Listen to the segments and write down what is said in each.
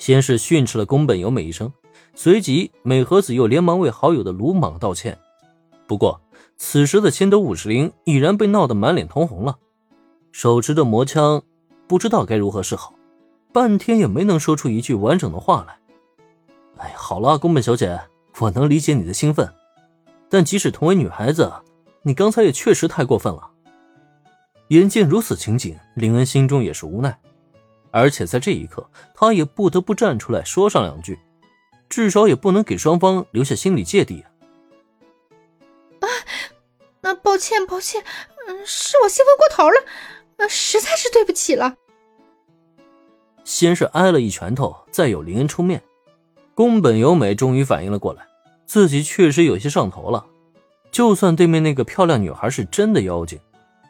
先是训斥了宫本由美一声，随即美和子又连忙为好友的鲁莽道歉。不过，此时的千斗五十铃已然被闹得满脸通红了，手持着魔枪，不知道该如何是好，半天也没能说出一句完整的话来。哎，好了，宫本小姐，我能理解你的兴奋，但即使同为女孩子，你刚才也确实太过分了。眼见如此情景，林恩心中也是无奈，而且在这一刻，他也不得不站出来说上两句，至少也不能给双方留下心理芥蒂啊。啊，那抱歉，抱歉，嗯，是我兴奋过头了，呃，实在是对不起了。先是挨了一拳头，再有林恩出面，宫本由美终于反应了过来，自己确实有些上头了。就算对面那个漂亮女孩是真的妖精，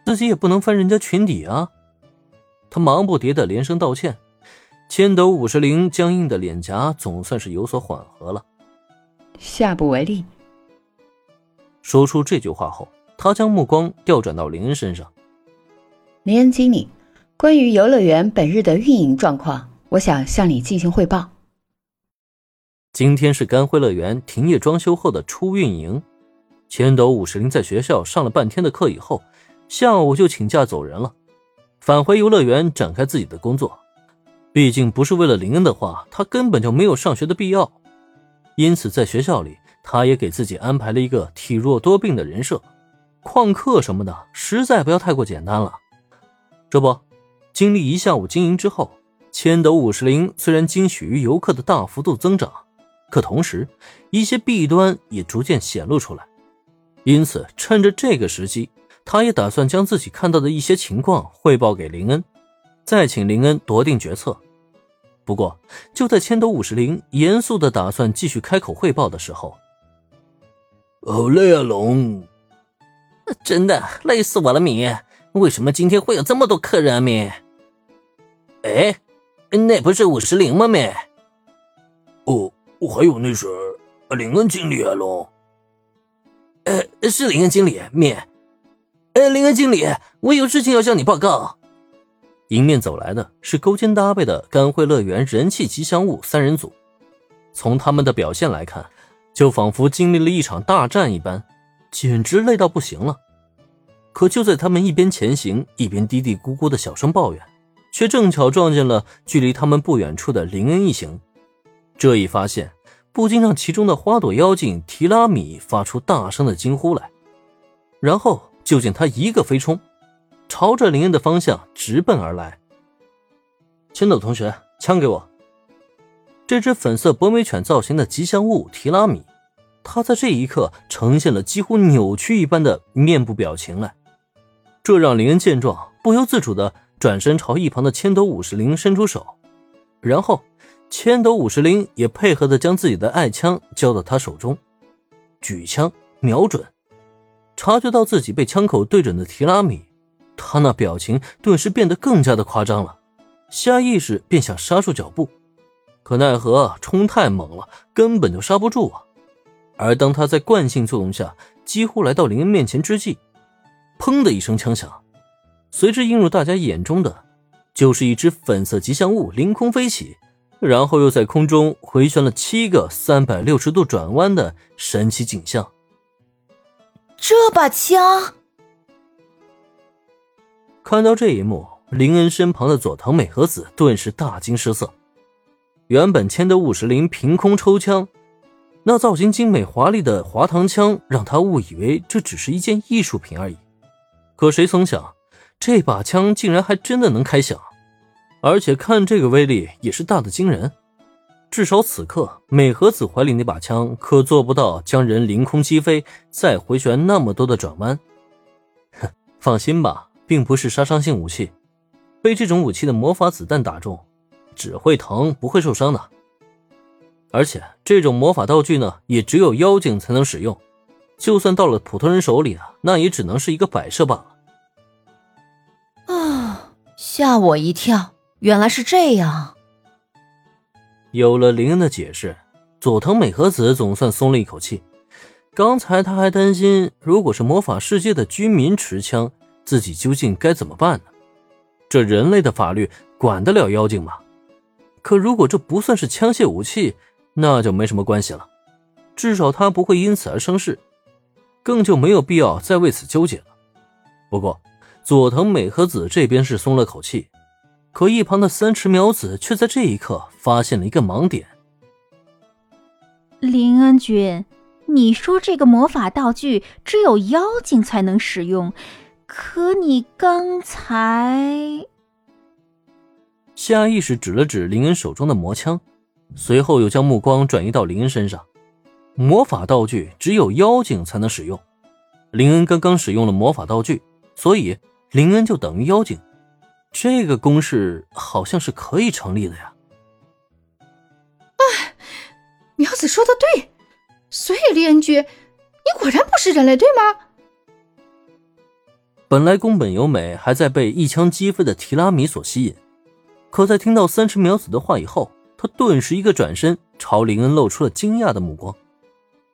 自己也不能翻人家裙底啊。他忙不迭的连声道歉，千斗五十铃僵硬的脸颊总算是有所缓和了。下不为例。说出这句话后，他将目光调转到林恩身上。林恩经理，关于游乐园本日的运营状况，我想向你进行汇报。今天是干辉乐园停业装修后的初运营。千斗五十铃在学校上了半天的课以后，下午就请假走人了，返回游乐园展开自己的工作。毕竟不是为了林恩的话，他根本就没有上学的必要。因此，在学校里。他也给自己安排了一个体弱多病的人设，旷课什么的，实在不要太过简单了。这不，经历一下午经营之后，千斗五十铃虽然惊喜于游客的大幅度增长，可同时一些弊端也逐渐显露出来。因此，趁着这个时机，他也打算将自己看到的一些情况汇报给林恩，再请林恩夺定决策。不过，就在千斗五十铃严肃的打算继续开口汇报的时候，好累啊，龙！真的累死我了，米！为什么今天会有这么多客人啊，米？哎，那不是五十铃吗，米？哦，还有那是林恩经理啊，龙。呃，是林恩经理，米。哎，林恩经理，我有事情要向你报告。迎面走来的是勾肩搭背的干汇乐园人气吉祥物三人组，从他们的表现来看。就仿佛经历了一场大战一般，简直累到不行了。可就在他们一边前行，一边嘀嘀咕咕的小声抱怨，却正巧撞见了距离他们不远处的林恩一行。这一发现不禁让其中的花朵妖精提拉米发出大声的惊呼来。然后就见他一个飞冲，朝着林恩的方向直奔而来。千斗同学，枪给我。这只粉色博美犬造型的吉祥物提拉米，它在这一刻呈现了几乎扭曲一般的面部表情来，这让林恩见状不由自主的转身朝一旁的千斗五十铃伸出手，然后千斗五十铃也配合的将自己的爱枪交到他手中，举枪瞄准，察觉到自己被枪口对准的提拉米，他那表情顿时变得更加的夸张了，下意识便想刹住脚步。可奈何冲太猛了，根本就刹不住啊！而当他在惯性作用下几乎来到林恩面前之际，砰的一声枪响，随之映入大家眼中的，就是一只粉色吉祥物凌空飞起，然后又在空中回旋了七个三百六十度转弯的神奇景象。这把枪，看到这一幕，林恩身旁的佐藤美和子顿时大惊失色。原本千德五十铃凭空抽枪，那造型精美华丽的滑膛枪让他误以为这只是一件艺术品而已。可谁曾想，这把枪竟然还真的能开响，而且看这个威力也是大的惊人。至少此刻，美和子怀里那把枪可做不到将人凌空击飞，再回旋那么多的转弯。哼，放心吧，并不是杀伤性武器，被这种武器的魔法子弹打中。只会疼，不会受伤的。而且这种魔法道具呢，也只有妖精才能使用，就算到了普通人手里啊，那也只能是一个摆设罢了。啊！吓我一跳，原来是这样。有了林恩的解释，佐藤美和子总算松了一口气。刚才他还担心，如果是魔法世界的居民持枪，自己究竟该怎么办呢？这人类的法律管得了妖精吗？可如果这不算是枪械武器，那就没什么关系了，至少他不会因此而生事，更就没有必要再为此纠结了。不过，佐藤美和子这边是松了口气，可一旁的三池苗子却在这一刻发现了一个盲点。林恩君，你说这个魔法道具只有妖精才能使用，可你刚才……下意识指了指林恩手中的魔枪，随后又将目光转移到林恩身上。魔法道具只有妖精才能使用，林恩刚刚使用了魔法道具，所以林恩就等于妖精。这个公式好像是可以成立的呀！哎，苗子说的对，所以林恩君，你果然不是人类，对吗？本来宫本由美还在被一枪击飞的提拉米所吸引。可在听到三池苗子的话以后，他顿时一个转身，朝林恩露出了惊讶的目光。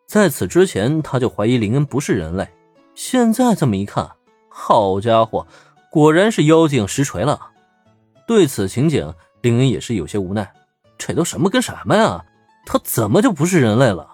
在此之前，他就怀疑林恩不是人类，现在这么一看，好家伙，果然是妖精实锤了。对此情景，林恩也是有些无奈，这都什么跟什么呀？他怎么就不是人类了？